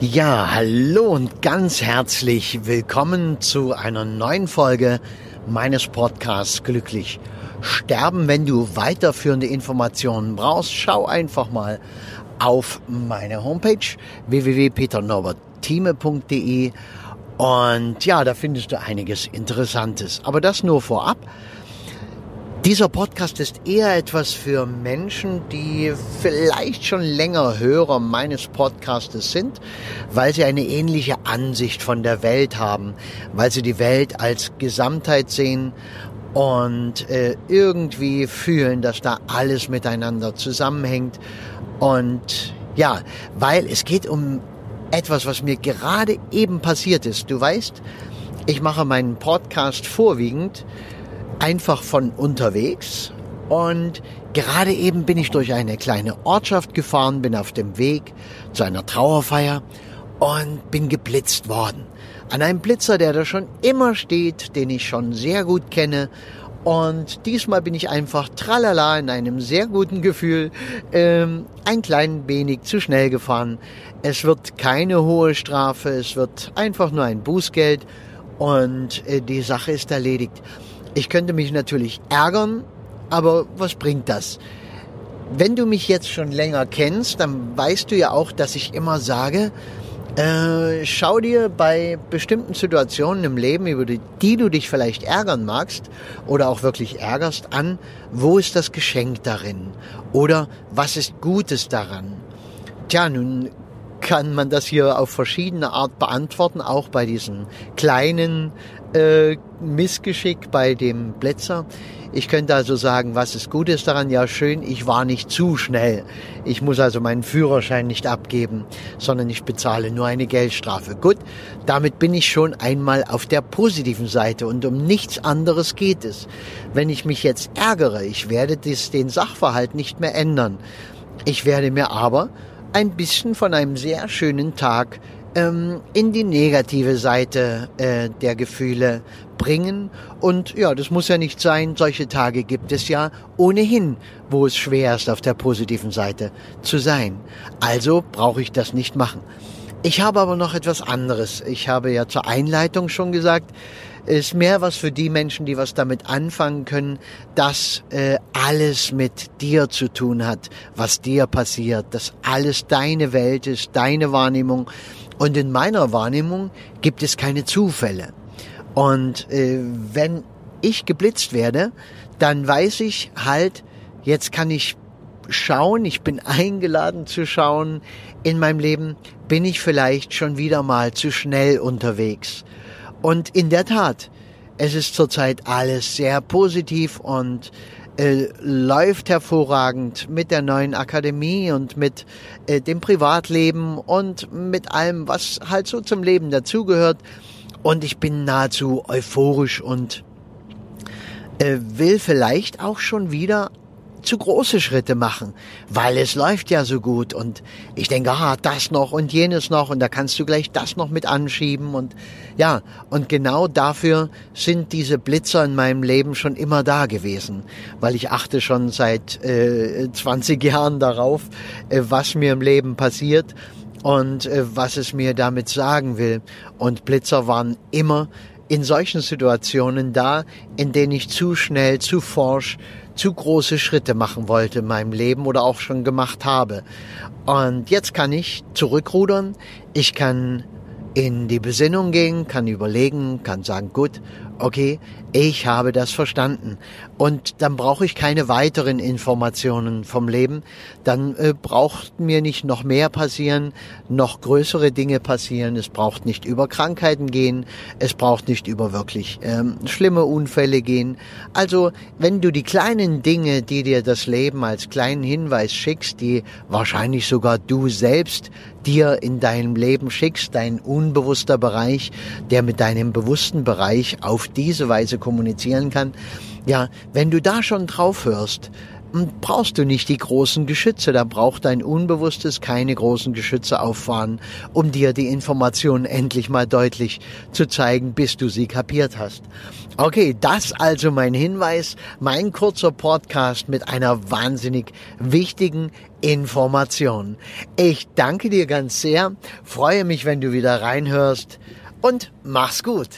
Ja, hallo und ganz herzlich willkommen zu einer neuen Folge meines Podcasts Glücklich Sterben. Wenn du weiterführende Informationen brauchst, schau einfach mal auf meine Homepage www.peternorberthieme.de und ja, da findest du einiges Interessantes. Aber das nur vorab. Dieser Podcast ist eher etwas für Menschen, die vielleicht schon länger Hörer meines Podcastes sind, weil sie eine ähnliche Ansicht von der Welt haben, weil sie die Welt als Gesamtheit sehen und äh, irgendwie fühlen, dass da alles miteinander zusammenhängt. Und ja, weil es geht um etwas, was mir gerade eben passiert ist. Du weißt, ich mache meinen Podcast vorwiegend einfach von unterwegs und gerade eben bin ich durch eine kleine Ortschaft gefahren, bin auf dem Weg zu einer Trauerfeier und bin geblitzt worden. An einem Blitzer, der da schon immer steht, den ich schon sehr gut kenne. Und diesmal bin ich einfach tralala in einem sehr guten Gefühl ähm, ein klein wenig zu schnell gefahren. Es wird keine hohe Strafe, es wird einfach nur ein Bußgeld und äh, die Sache ist erledigt. Ich könnte mich natürlich ärgern, aber was bringt das? Wenn du mich jetzt schon länger kennst, dann weißt du ja auch, dass ich immer sage, äh, schau dir bei bestimmten Situationen im Leben, über die, die du dich vielleicht ärgern magst oder auch wirklich ärgerst, an, wo ist das Geschenk darin? Oder was ist Gutes daran? Tja, nun kann man das hier auf verschiedene Art beantworten, auch bei diesem kleinen äh, Missgeschick bei dem Plätzer. Ich könnte also sagen, was ist Gutes daran? Ja, schön, ich war nicht zu schnell. Ich muss also meinen Führerschein nicht abgeben, sondern ich bezahle nur eine Geldstrafe. Gut, damit bin ich schon einmal auf der positiven Seite und um nichts anderes geht es. Wenn ich mich jetzt ärgere, ich werde das, den Sachverhalt nicht mehr ändern. Ich werde mir aber ein bisschen von einem sehr schönen Tag ähm, in die negative Seite äh, der Gefühle bringen. Und ja, das muss ja nicht sein. Solche Tage gibt es ja ohnehin, wo es schwer ist, auf der positiven Seite zu sein. Also brauche ich das nicht machen. Ich habe aber noch etwas anderes. Ich habe ja zur Einleitung schon gesagt, ist mehr was für die Menschen, die was damit anfangen können, dass äh, alles mit dir zu tun hat, was dir passiert, dass alles deine Welt ist, deine Wahrnehmung. Und in meiner Wahrnehmung gibt es keine Zufälle. Und äh, wenn ich geblitzt werde, dann weiß ich halt, jetzt kann ich schauen, ich bin eingeladen zu schauen in meinem Leben, bin ich vielleicht schon wieder mal zu schnell unterwegs. Und in der Tat, es ist zurzeit alles sehr positiv und äh, läuft hervorragend mit der neuen Akademie und mit äh, dem Privatleben und mit allem, was halt so zum Leben dazugehört. Und ich bin nahezu euphorisch und äh, will vielleicht auch schon wieder zu große Schritte machen, weil es läuft ja so gut und ich denke, ah, das noch und jenes noch und da kannst du gleich das noch mit anschieben und ja, und genau dafür sind diese Blitzer in meinem Leben schon immer da gewesen, weil ich achte schon seit äh, 20 Jahren darauf, äh, was mir im Leben passiert und äh, was es mir damit sagen will und Blitzer waren immer in solchen Situationen da, in denen ich zu schnell, zu forsch, zu große Schritte machen wollte in meinem Leben oder auch schon gemacht habe. Und jetzt kann ich zurückrudern, ich kann in die Besinnung gehen, kann überlegen, kann sagen, gut, okay, ich habe das verstanden. Und dann brauche ich keine weiteren Informationen vom Leben. Dann äh, braucht mir nicht noch mehr passieren, noch größere Dinge passieren. Es braucht nicht über Krankheiten gehen. Es braucht nicht über wirklich ähm, schlimme Unfälle gehen. Also, wenn du die kleinen Dinge, die dir das Leben als kleinen Hinweis schickst, die wahrscheinlich sogar du selbst dir in deinem Leben schickst, dein unbewusster Bereich, der mit deinem bewussten Bereich diese Weise kommunizieren kann. Ja, wenn du da schon drauf hörst, brauchst du nicht die großen Geschütze. Da braucht dein Unbewusstes keine großen Geschütze auffahren, um dir die Informationen endlich mal deutlich zu zeigen, bis du sie kapiert hast. Okay, das also mein Hinweis, mein kurzer Podcast mit einer wahnsinnig wichtigen Information. Ich danke dir ganz sehr, freue mich, wenn du wieder reinhörst und mach's gut.